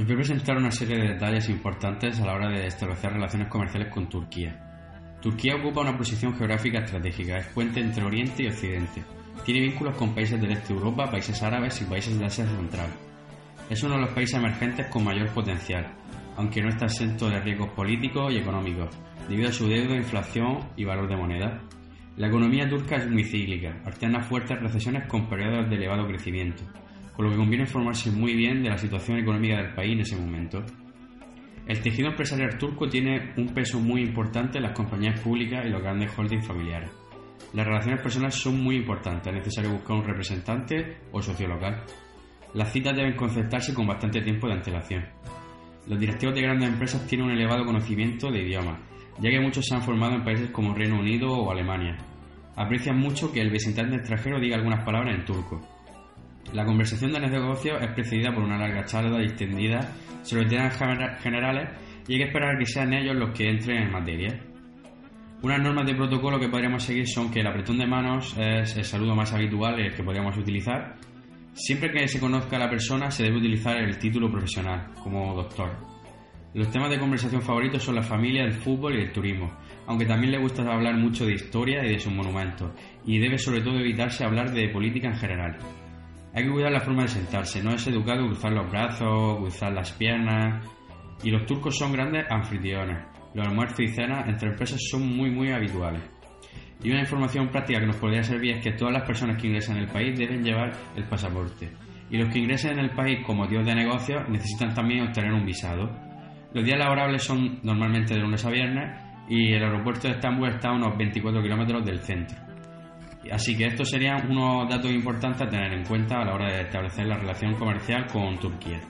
Os voy a presentar una serie de detalles importantes a la hora de establecer relaciones comerciales con Turquía. Turquía ocupa una posición geográfica estratégica, es puente entre Oriente y Occidente. Tiene vínculos con países del este de Europa, países árabes y países de Asia Central. Es uno de los países emergentes con mayor potencial, aunque no está exento de riesgos políticos y económicos, debido a su deuda, inflación y valor de moneda. La economía turca es muy cíclica, alterna fuertes recesiones con periodos de elevado crecimiento por lo que conviene informarse muy bien de la situación económica del país en ese momento. El tejido empresarial turco tiene un peso muy importante en las compañías públicas y los grandes holdings familiares. Las relaciones personales son muy importantes, es necesario buscar un representante o socio local. Las citas deben concertarse con bastante tiempo de antelación. Los directivos de grandes empresas tienen un elevado conocimiento de idiomas, ya que muchos se han formado en países como Reino Unido o Alemania. Aprecian mucho que el visitante extranjero diga algunas palabras en turco. La conversación de negocios es precedida por una larga charla distendida sobre temas generales y hay que esperar que sean ellos los que entren en materia. Unas normas de protocolo que podríamos seguir son que el apretón de manos es el saludo más habitual el que podríamos utilizar. Siempre que se conozca a la persona se debe utilizar el título profesional, como doctor. Los temas de conversación favoritos son la familia, el fútbol y el turismo, aunque también le gusta hablar mucho de historia y de sus monumentos, y debe sobre todo evitarse hablar de política en general. Hay que cuidar la forma de sentarse, no es educado cruzar los brazos, cruzar las piernas. Y los turcos son grandes anfitriones. Los almuerzos y cenas entre empresas son muy muy habituales. Y una información práctica que nos podría servir es que todas las personas que ingresan el país deben llevar el pasaporte. Y los que ingresen en el país como dios de negocios necesitan también obtener un visado. Los días laborables son normalmente de lunes a viernes y el aeropuerto de Estambul está a unos 24 kilómetros del centro. Así que estos serían unos datos importantes a tener en cuenta a la hora de establecer la relación comercial con Turquía.